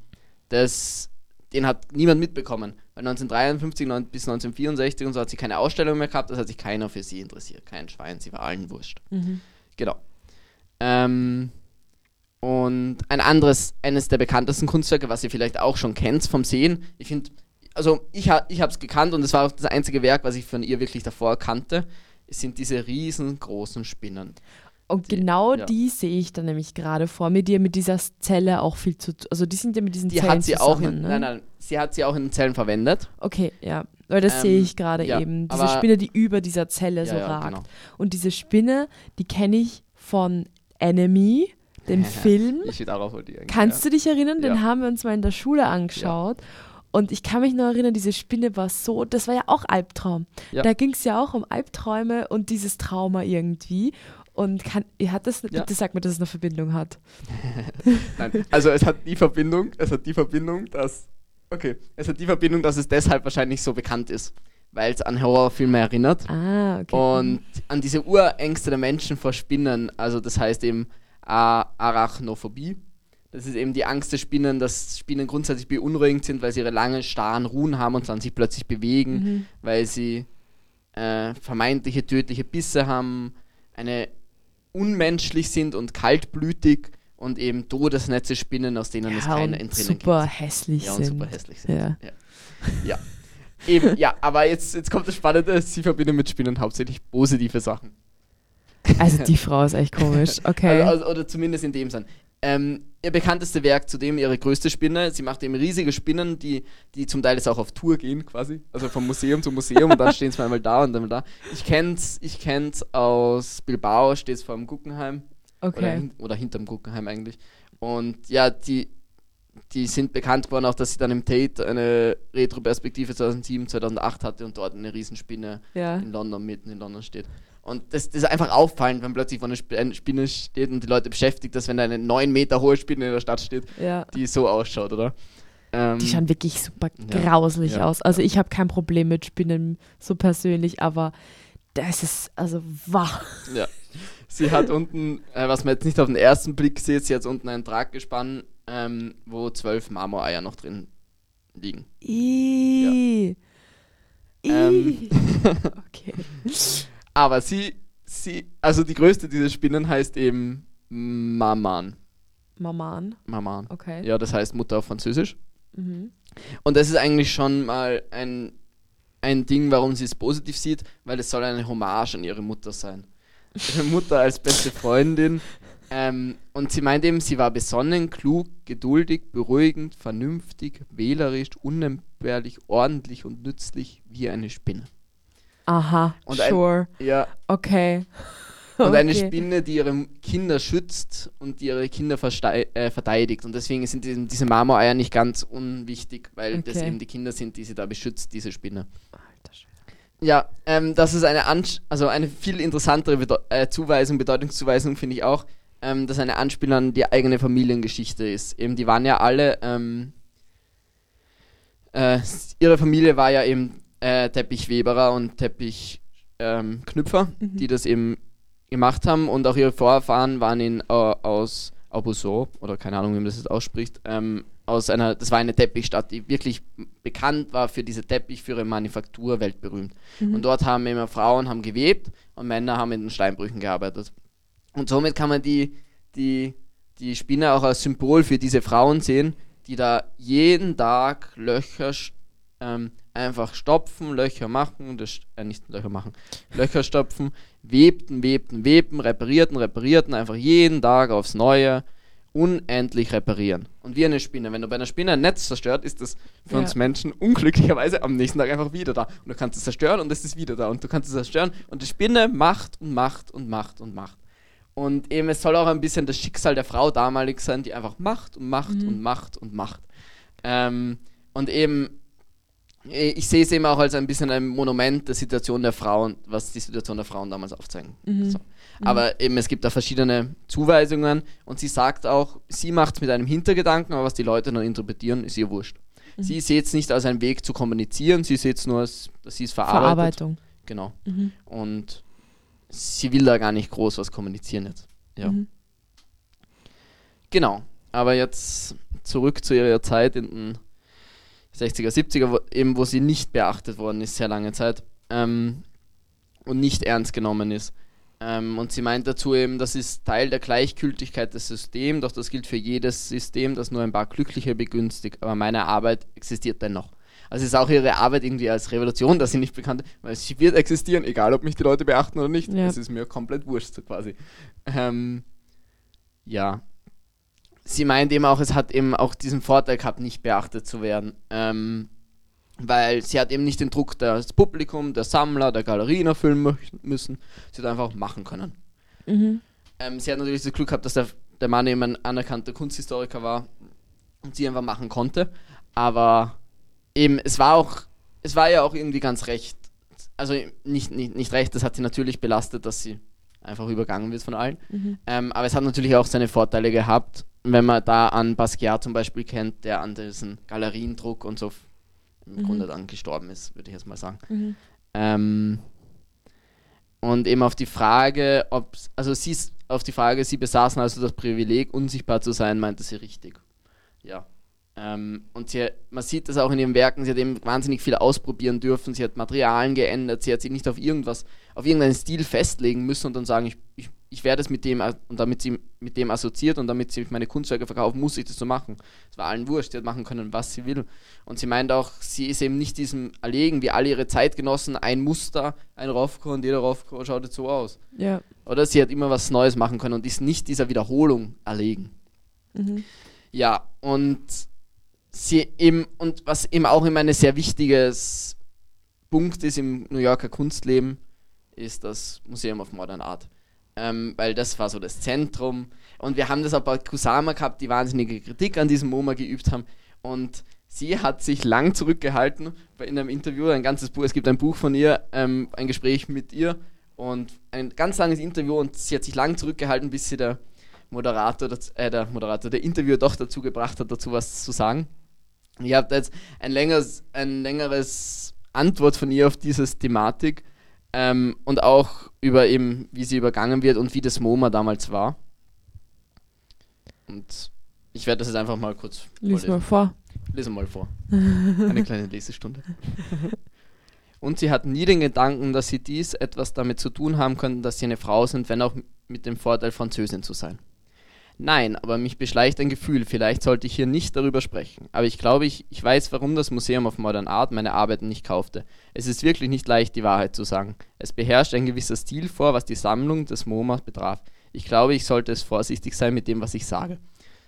das, den hat niemand mitbekommen. Weil 1953 bis 1964 und so hat sie keine Ausstellung mehr gehabt, das hat sich keiner für sie interessiert. Kein Schwein, sie war allen wurscht. Mhm. Genau. Ähm, und ein anderes, eines der bekanntesten Kunstwerke, was ihr vielleicht auch schon kennt vom Sehen, ich finde, also ich, ha, ich habe es gekannt und es war auch das einzige Werk, was ich von ihr wirklich davor kannte. Es sind diese riesengroßen Spinnen. Und die, genau ja. die sehe ich dann nämlich gerade vor mir, die mit dieser Zelle auch viel zu tun. Also die sind ja mit diesen die Zellen hat sie zusammen, auch in, ne? Nein, nein, sie hat sie auch in Zellen verwendet. Okay, ja. Weil das ähm, sehe ich gerade ja, eben. Diese Spinne, die über dieser Zelle ja, so ragt. Genau. Und diese Spinne, die kenne ich von Enemy, dem Film. Ich darauf wollte Kannst du dich erinnern? Den haben wir uns mal in der Schule angeschaut. Und ich kann mich noch erinnern, diese Spinne war so, das war ja auch Albtraum. Ja. Da ging es ja auch um Albträume und dieses Trauma irgendwie. Und kann, ihr hat das, Ja. bitte sag mir, dass es eine Verbindung hat. Nein, also es hat die Verbindung, es hat die Verbindung, dass. Okay, es hat die Verbindung, dass es deshalb wahrscheinlich so bekannt ist, weil es an Horrorfilme erinnert Ah, okay. und an diese Urängste der Menschen vor Spinnen. Also das heißt eben Arachnophobie. Das ist eben die Angst der Spinnen, dass Spinnen grundsätzlich beunruhigend sind, weil sie ihre langen, starren Ruhen haben und dann sich plötzlich bewegen, Mhm. weil sie äh, vermeintliche tödliche Bisse haben, eine unmenschlich sind und kaltblütig und eben Todesnetze spinnen, aus denen es ja, keine und Entrinnen super gibt. hässlich Ja, und sind. super hässlich sind. Ja. Ja. ja. Eben, ja, aber jetzt, jetzt kommt das Spannende, sie verbinden mit Spinnen hauptsächlich positive Sachen. Also die Frau ist echt komisch. Okay. Also, also, oder zumindest in dem Sinn. Ähm, ihr bekannteste Werk zudem ihre größte Spinne. Sie macht eben riesige Spinnen, die, die zum Teil jetzt auch auf Tour gehen, quasi. Also vom Museum zu Museum und dann stehen sie einmal da und einmal da. Ich kenn's, ich kenn's aus Bilbao, steht es vor dem Guggenheim. Oder, okay. hin, oder hinterm Guggenheim eigentlich. Und ja, die, die sind bekannt geworden auch, dass sie dann im Tate eine Retroperspektive 2007, 2008 hatte und dort eine Riesenspinne Ja. in London, mitten in London steht. Und das, das ist einfach auffallend, wenn plötzlich vor einer eine Spinne steht und die Leute beschäftigt, dass wenn da eine 9 Meter hohe Spinne in der Stadt steht, Ja. die so ausschaut, oder? Ähm, Die schauen wirklich super ja, grauslich ja, aus. Also ich habe kein Problem mit Spinnen so persönlich, aber das ist also wach. Ja. Sie hat unten, äh, was man jetzt nicht auf den ersten Blick sieht, sie hat unten ein Traggespann, ähm, wo zwölf Marmoreier noch drin liegen. Ih. Ähm. Ih. okay. Aber sie, sie, also die größte dieser Spinnen heißt eben Maman. Maman. Maman. Okay. Ja, das heißt Mutter auf Französisch. Mhm. Und das ist eigentlich schon mal ein, ein Ding, warum sie es positiv sieht, weil es soll eine Hommage an ihre Mutter sein. Ihre Mutter als beste Freundin. Ähm, und sie meint eben, sie war besonnen, klug, geduldig, beruhigend, vernünftig, wählerisch, unentbehrlich, ordentlich und nützlich wie eine Spinne. Aha. Und ein- sure. Ja, okay. und eine Okay. Spinne, die ihre Kinder schützt und die ihre Kinder äh, verteidigt. Und deswegen sind diese, diese Marmoreier nicht ganz unwichtig, weil das Okay. eben die Kinder sind, die sie da beschützt, diese Spinne. Alter Schwede. Ja, ähm, das ist eine, Ansch also eine viel interessantere Bedeu äh, Zuweisung, Bedeutungszuweisung finde ich auch, ähm, dass eine Anspielung an die eigene Familiengeschichte ist. Eben, die waren ja alle, ähm, äh, ihre Familie war ja eben äh, Teppichweberer und Teppichknüpfer, ähm, Mhm. die das eben gemacht haben und auch ihre Vorfahren waren in, äh, aus Aubusson, oder keine Ahnung, wie man das jetzt ausspricht, ähm, aus einer, das war eine Teppichstadt, die wirklich bekannt war für diese Teppich, für ihre Manufaktur, weltberühmt. Mhm. Und dort haben immer Frauen haben gewebt und Männer haben in den Steinbrüchen gearbeitet. Und somit kann man die, die, die Spinne auch als Symbol für diese Frauen sehen, die da jeden Tag Löcher ähm, einfach stopfen, Löcher machen, das, äh, nicht Löcher machen, Löcher stopfen, webten, webten, webten, reparierten, reparierten, einfach jeden Tag aufs Neue unendlich reparieren. Und wie eine Spinne. Wenn du bei einer Spinne ein Netz zerstört, ist das für Ja. uns Menschen unglücklicherweise am nächsten Tag einfach wieder da. Und du kannst es zerstören und es ist wieder da. Und du kannst es zerstören und die Spinne macht und macht und macht und macht. Und eben, es soll auch ein bisschen das Schicksal der Frau damalig sein, die einfach macht und macht Mhm. und macht und macht. Ähm, und eben, ich sehe es eben auch als ein bisschen ein Monument der Situation der Frauen, was die Situation der Frauen damals aufzeigen. Mhm. So. Aber eben, es gibt da verschiedene Zuweisungen und sie sagt auch, sie macht es mit einem Hintergedanken, aber was die Leute dann interpretieren, ist ihr wurscht. Mhm. Sie sieht es nicht als einen Weg zu kommunizieren, sie sieht es nur als, dass sie es verarbeitet. Verarbeitung. Genau. Mhm. Und sie will da gar nicht groß was kommunizieren jetzt. Ja. Mhm. Genau. Aber jetzt zurück zu ihrer Zeit in den 60er, 70er, wo, eben wo sie nicht beachtet worden ist, sehr lange Zeit. Ähm, und nicht ernst genommen ist. Ähm, und sie meint dazu eben, das ist Teil der Gleichgültigkeit des Systems, doch das gilt für jedes System, das nur ein paar Glückliche begünstigt. Aber meine Arbeit existiert dennoch. Also ist auch ihre Arbeit irgendwie als Revolution, dass sie nicht bekannt ist, weil sie wird existieren, egal ob mich die Leute beachten oder nicht. Ja. Es ist mir komplett wurscht so quasi. Ähm, ja. Sie meint eben auch, es hat eben auch diesen Vorteil gehabt, nicht beachtet zu werden. Ähm, weil sie hat eben nicht den Druck des Publikum, der Sammler, der Galerien erfüllen müssen. Sie hat einfach machen können. Mhm. Ähm, sie hat natürlich das Glück gehabt, dass der, der Mann eben ein anerkannter Kunsthistoriker war und sie einfach machen konnte. Aber eben, es war auch, es war ja auch irgendwie ganz recht. Also nicht, nicht, nicht recht, das hat sie natürlich belastet, dass sie einfach übergangen wird von allen. Mhm. Ähm, aber es hat natürlich auch seine Vorteile gehabt, wenn man da an Basquiat zum Beispiel kennt, der an diesen Galeriendruck und so im mhm. Grunde dann gestorben ist, würde ich jetzt mal sagen. Mhm. Ähm, und eben auf die Frage, ob, also sie auf die Frage, sie besaßen also das Privileg, unsichtbar zu sein, meinte sie richtig. Ja. Ähm, und sie, man sieht das auch in ihren Werken, sie hat eben wahnsinnig viel ausprobieren dürfen, sie hat Materialien geändert, sie hat sich nicht auf irgendwas, auf irgendeinen Stil festlegen müssen und dann sagen, ich, ich ich werde es mit dem, und damit sie mit dem assoziiert und damit sie meine Kunstwerke verkaufen, muss ich das so machen. Es war allen wurscht, sie hat machen können, was sie will. Und sie meint auch, sie ist eben nicht diesem erlegen, wie alle ihre Zeitgenossen, ein Muster, ein Rofko und jeder Rofko schaut jetzt so aus. Ja. Oder sie hat immer was Neues machen können und ist nicht dieser Wiederholung erlegen. Mhm. Ja, und sie eben, und was eben auch immer ein sehr wichtiges Punkt ist im New Yorker Kunstleben, ist das Museum of Modern Art ähm, weil das war so das Zentrum. Und wir haben das auch bei Kusama gehabt, die wahnsinnige Kritik an diesem MoMA geübt haben. Und sie hat sich lang zurückgehalten in einem Interview, ein ganzes Buch, es gibt ein Buch von ihr, ähm, ein Gespräch mit ihr und ein ganz langes Interview und sie hat sich lang zurückgehalten, bis sie der Moderator, äh, der Moderator, der Interviewer doch dazu gebracht hat, dazu was zu sagen. Ich habe jetzt ein längeres, ein längeres Antwort von ihr auf diese Thematik ähm, und auch über eben, wie sie übergangen wird und wie das MoMA damals war. Und ich werde das jetzt einfach mal kurz. Lies mal vor. Lese mal vor. Eine kleine Lesestunde. Und sie hatten nie den Gedanken, dass sie dies etwas damit zu tun haben könnten, dass sie eine Frau sind, wenn auch mit dem Vorteil, Französin zu sein. Nein, aber mich beschleicht ein Gefühl, vielleicht sollte ich hier nicht darüber sprechen. Aber ich glaube, ich, ich weiß, warum das Museum of Modern Art meine Arbeiten nicht kaufte. Es ist wirklich nicht leicht, die Wahrheit zu sagen. Es beherrscht ein gewisser Stil vor, was die Sammlung des MoMA betraf. Ich glaube, ich sollte es vorsichtig sein mit dem, was ich sage.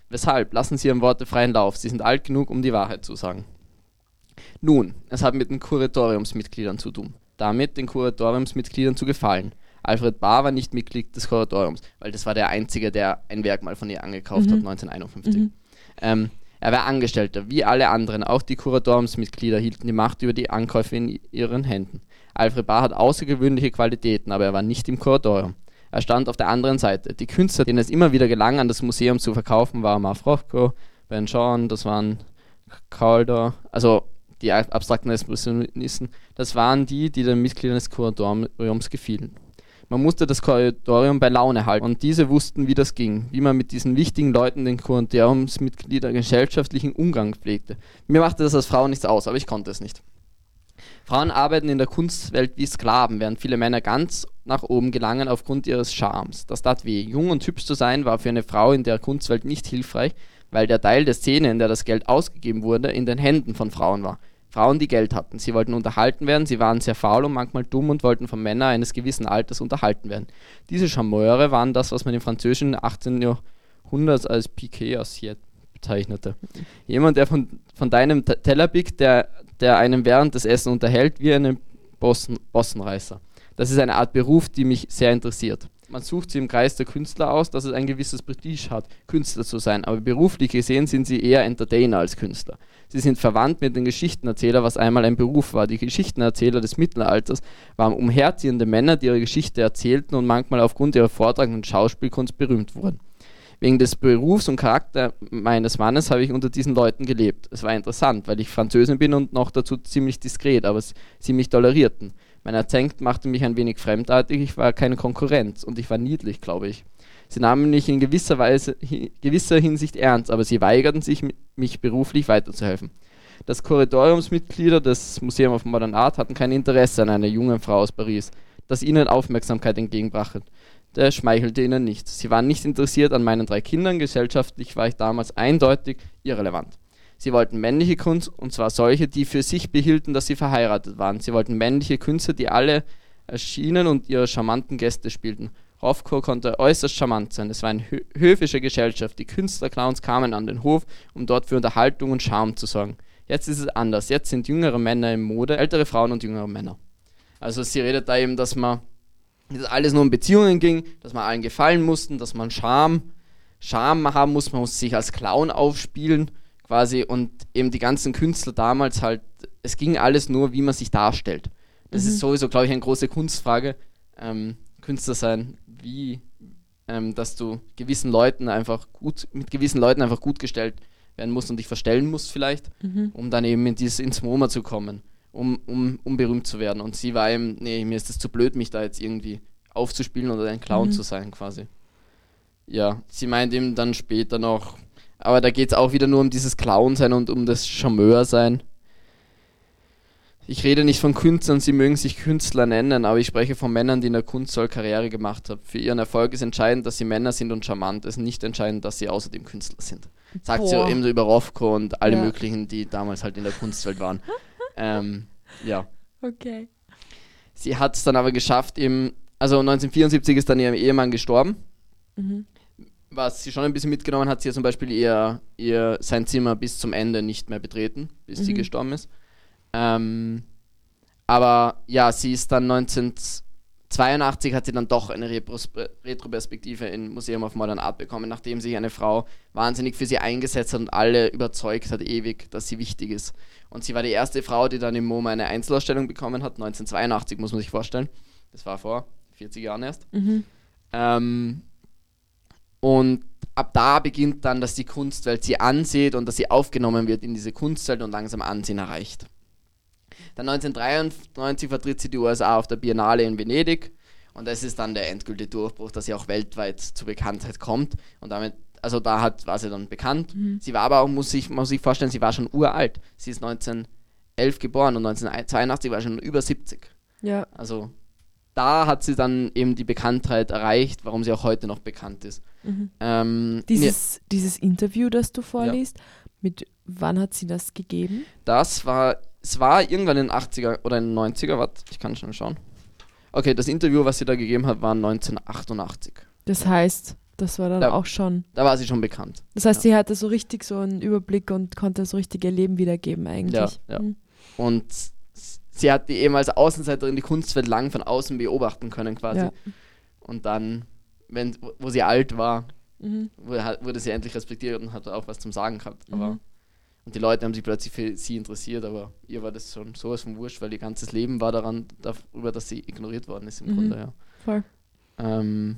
Weshalb? Lassen Sie Ihrem Worte freien Lauf. Sie sind alt genug, um die Wahrheit zu sagen. Nun, es hat mit den Kuratoriumsmitgliedern zu tun. Damit den Kuratoriumsmitgliedern zu gefallen. Alfred Barr war nicht Mitglied des Kuratoriums, weil das war der Einzige, der ein Werk mal von ihr angekauft mhm. hat, 1951. Mhm. Ähm, er war Angestellter, wie alle anderen, auch die Kuratoriumsmitglieder hielten die Macht über die Ankäufe in ihren Händen. Alfred Barr hat außergewöhnliche Qualitäten, aber er war nicht im Kuratorium. Er stand auf der anderen Seite. Die Künstler, denen es immer wieder gelang, an das Museum zu verkaufen, waren Marfrofko, Ben Sean, das waren Calder, also die abstrakten Expressionisten, das waren die, die den Mitgliedern des Kuratoriums gefielen. Man musste das Kuratorium bei Laune halten und diese wussten, wie das ging, wie man mit diesen wichtigen Leuten, den Kuratoriumsmitgliedern, gesellschaftlichen Umgang pflegte. Mir machte das als Frau nichts aus, aber ich konnte es nicht. Frauen arbeiten in der Kunstwelt wie Sklaven, während viele Männer ganz nach oben gelangen aufgrund ihres Charmes. Das tat weh. Jung und hübsch zu sein war für eine Frau in der Kunstwelt nicht hilfreich, weil der Teil der Szene, in der das Geld ausgegeben wurde, in den Händen von Frauen war. Frauen, die Geld hatten. Sie wollten unterhalten werden, sie waren sehr faul und manchmal dumm und wollten von Männern eines gewissen Alters unterhalten werden. Diese Charmeure waren das, was man im französischen 18. Jahrhundert als Piquet assiette bezeichnete. Jemand, der von, von deinem Teller pickt, der, der einen während des Essen unterhält, wie einen Bossen, Bossenreißer. Das ist eine Art Beruf, die mich sehr interessiert. Man sucht sie im Kreis der Künstler aus, dass es ein gewisses Prestige hat, Künstler zu sein, aber beruflich gesehen sind sie eher Entertainer als Künstler. Sie sind verwandt mit den Geschichtenerzählern, was einmal ein Beruf war. Die Geschichtenerzähler des Mittelalters waren umherziehende Männer, die ihre Geschichte erzählten und manchmal aufgrund ihrer Vortrag- und Schauspielkunst berühmt wurden. Wegen des Berufs und Charakter meines Mannes habe ich unter diesen Leuten gelebt. Es war interessant, weil ich Französin bin und noch dazu ziemlich diskret, aber sie mich tolerierten. Mein Akzent machte mich ein wenig fremdartig, ich war keine Konkurrenz und ich war niedlich, glaube ich. Sie nahmen mich in gewisser Weise, gewisser Hinsicht ernst, aber sie weigerten sich, mich beruflich weiterzuhelfen. Das Korridoriumsmitglieder des Museum of Modern Art hatten kein Interesse an einer jungen Frau aus Paris, das ihnen Aufmerksamkeit entgegenbrachte. Der schmeichelte ihnen nicht. Sie waren nicht interessiert an meinen drei Kindern, gesellschaftlich war ich damals eindeutig irrelevant. Sie wollten männliche Kunst, und zwar solche, die für sich behielten, dass sie verheiratet waren. Sie wollten männliche Künstler, die alle erschienen und ihre charmanten Gäste spielten. Rofko konnte äußerst charmant sein. Es war eine höfische Gesellschaft. Die Künstlerclowns kamen an den Hof, um dort für Unterhaltung und Charme zu sorgen. Jetzt ist es anders. Jetzt sind jüngere Männer im Mode, ältere Frauen und jüngere Männer. Also sie redet da eben, dass man dass alles nur um Beziehungen ging, dass man allen gefallen mussten, dass man Charme, Charme haben muss, man muss sich als Clown aufspielen, quasi und eben die ganzen Künstler damals halt, es ging alles nur, wie man sich darstellt. Das Mhm. ist sowieso, glaube ich, eine große Kunstfrage. Ähm, Künstler sein, wie, ähm, dass du gewissen Leuten einfach gut, mit gewissen Leuten einfach gut gestellt werden musst und dich verstellen musst vielleicht, Mhm. um dann eben in dieses, ins MoMA zu kommen, um, um, um berühmt zu werden. Und sie war eben, nee, mir ist es zu blöd, mich da jetzt irgendwie aufzuspielen oder ein Clown Mhm. zu sein quasi. Ja, sie meint eben dann später noch, aber da geht es auch wieder nur um dieses Clown sein und um das Charmeur sein. Ich rede nicht von Künstlern, sie mögen sich Künstler nennen, aber ich spreche von Männern, die in der Kunst soll Karriere gemacht haben. Für ihren Erfolg ist entscheidend, dass sie Männer sind und charmant. Es ist nicht entscheidend, dass sie außerdem Künstler sind. Sagt sie Boah. eben so über Rofko und alle Ja. möglichen, die damals halt in der Kunstwelt waren. ähm, ja. Okay. Sie hat es dann aber geschafft, eben, also 1974 ist dann ihr Ehemann gestorben. Mhm. Was sie schon ein bisschen mitgenommen hat, sie hat zum Beispiel ihr, ihr sein Zimmer bis zum Ende nicht mehr betreten, bis sie Mhm. gestorben ist. Ähm, aber ja, sie ist dann 1982 hat sie dann doch eine Retroperspektive im Museum of Modern Art bekommen, nachdem sich eine Frau wahnsinnig für sie eingesetzt hat und alle überzeugt hat ewig, dass sie wichtig ist. Und sie war die erste Frau, die dann im MoMA eine Einzelausstellung bekommen hat, 1982 muss man sich vorstellen. Das war vor 40 Jahren erst. Mhm. Ähm, und ab da beginnt dann, dass die Kunstwelt sie ansieht und dass sie aufgenommen wird in diese Kunstwelt und langsam Ansehen erreicht. Dann 1993 vertritt sie die USA auf der Biennale in Venedig und das ist dann der endgültige Durchbruch, dass sie auch weltweit zur Bekanntheit kommt und damit, also da hat, war sie dann bekannt. Mhm. Sie war aber auch, muss ich, muss ich vorstellen, sie war schon uralt. Sie ist 1911 geboren und 1982 war sie schon über 70. Ja. Also da hat sie dann eben die Bekanntheit erreicht, warum sie auch heute noch bekannt ist. Mhm. Ähm, Dieses, dieses Interview, das du vorliest, mit wann hat sie das gegeben? Das war, es war irgendwann in den 80er oder in den 90er, warte, ich kann schon schauen. Okay, das Interview, was sie da gegeben hat, war 1988. Das heißt, das war dann Da- auch schon. Da war sie schon bekannt. Das heißt, Ja. sie hatte so richtig so einen Überblick und konnte so richtig ihr Leben wiedergeben eigentlich. Ja, ja. Mhm. Und sie hat die eben als Außenseiterin die Kunstwelt lang von außen beobachten können quasi. Ja. Und dann, wenn, wo sie alt war, Mhm. wurde, wurde sie endlich respektiert und hat auch was zum Sagen gehabt. Aber Mhm. Und die Leute haben sich plötzlich für sie interessiert, aber ihr war das schon sowas von wurscht, weil ihr ganzes Leben war daran, darüber, dass sie ignoriert worden ist im Mhm. Grunde, ja. Voll. Ähm,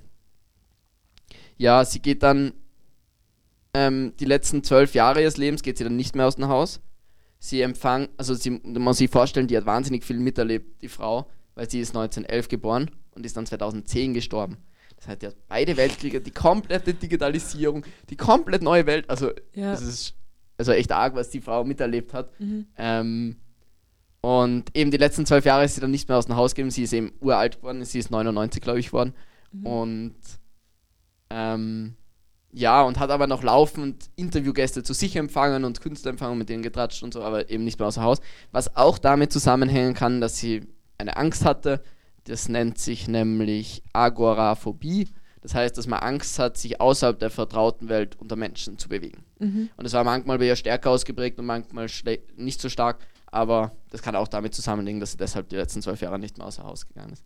ja, sie geht dann, ähm, die letzten zwölf Jahre ihres Lebens geht sie dann nicht mehr aus dem Haus. Sie empfang, also sie man muss sich vorstellen, die hat wahnsinnig viel miterlebt, die Frau, weil sie ist 1911 geboren und ist dann 2010 gestorben. Das heißt, die hat beide Weltkriege, die komplette Digitalisierung, die komplett neue Welt, also Ja. das ist also echt arg, was die Frau miterlebt hat. Mhm. Ähm, und eben die letzten zwölf Jahre ist sie dann nicht mehr aus dem Haus gegeben. Sie ist eben uralt geworden. Sie ist 99, glaube ich, geworden. Mhm. Und ähm, ja, und hat aber noch laufend Interviewgäste zu sich empfangen und Künstler empfangen, mit denen getratscht und so, aber eben nicht mehr außer Haus. Was auch damit zusammenhängen kann, dass sie eine Angst hatte. Das nennt sich nämlich Agoraphobie. Das heißt, dass man Angst hat, sich außerhalb der vertrauten Welt unter Menschen zu bewegen. Mhm. Und es war manchmal bei ihr stärker ausgeprägt und manchmal nicht so stark. Aber das kann auch damit zusammenhängen, dass sie deshalb die letzten zwölf Jahre nicht mehr außer Haus gegangen ist.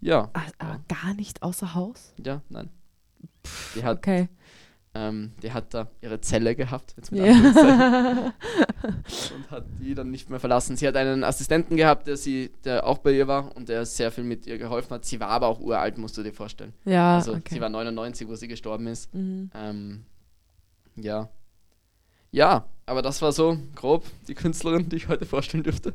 Ja, Ah, Aber gar nicht außer Haus? ja, nein. Die hat, Okay. Ähm, die hat da ihre Zelle gehabt jetzt mit Ja. und hat die dann nicht mehr verlassen. Sie hat einen Assistenten gehabt, der, sie, der auch bei ihr war und der sehr viel mit ihr geholfen hat. Sie war aber auch uralt, musst du dir vorstellen. ja, Also okay. sie war 99, wo sie gestorben ist. Mhm. Ähm, ja. Ja, aber das war so grob die Künstlerin, die ich heute vorstellen dürfte.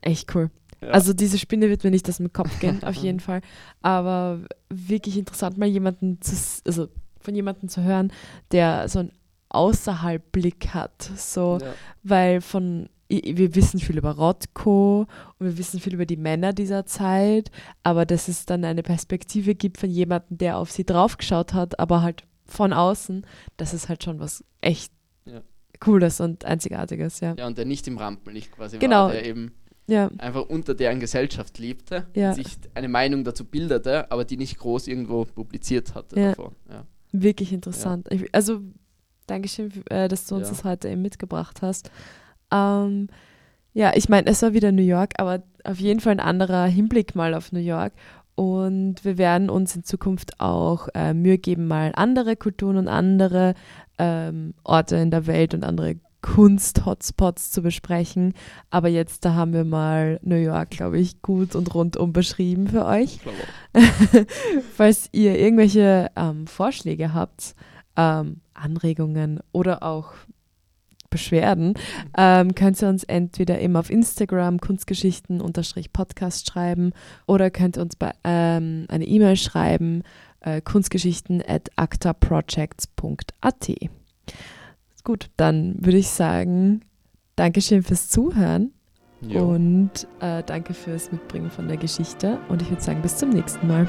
Echt cool. Ja. Also diese Spinne wird mir nicht aus dem Kopf gehen, auf jeden Fall. Aber wirklich interessant, mal jemanden zu, also von jemandem zu hören, der so einen Außerhalb-Blick hat. So, ja. weil von wir wissen viel über Rothko und wir wissen viel über die Männer dieser Zeit, aber dass es dann eine Perspektive gibt von jemandem, der auf sie draufgeschaut hat, aber halt von außen, das ist halt schon was echt Ja. Cooles und Einzigartiges, ja. ja, und der nicht im Rampenlicht quasi Genau. war, der eben Ja, einfach unter deren Gesellschaft lebte Ja. und sich eine Meinung dazu bildete, aber die nicht groß irgendwo publiziert hatte Ja. davor. Ja. Wirklich interessant. Ich, also, Dankeschön, äh, dass du uns Ja. das heute eben mitgebracht hast. Ähm, ja, ich meine, es war wieder New York, aber auf jeden Fall ein anderer Hinblick mal auf New York. Und wir werden uns in Zukunft auch äh, Mühe geben, mal andere Kulturen und andere ähm, Orte in der Welt und andere Kunst-Hotspots zu besprechen. Aber jetzt, da haben wir mal New York, glaube ich, gut und rundum beschrieben für euch. Falls ihr irgendwelche ähm, Vorschläge habt, ähm, Anregungen oder auch Beschwerden, ähm, könnt ihr uns entweder immer auf Instagram kunstgeschichten-podcast schreiben oder könnt ihr uns bei, ähm, eine E-Mail schreiben, äh, kunstgeschichten at actaprojects.at. Gut, dann würde ich sagen, Dankeschön fürs Zuhören jo. und äh, danke fürs Mitbringen von der Geschichte. Und ich würde sagen, bis zum nächsten Mal.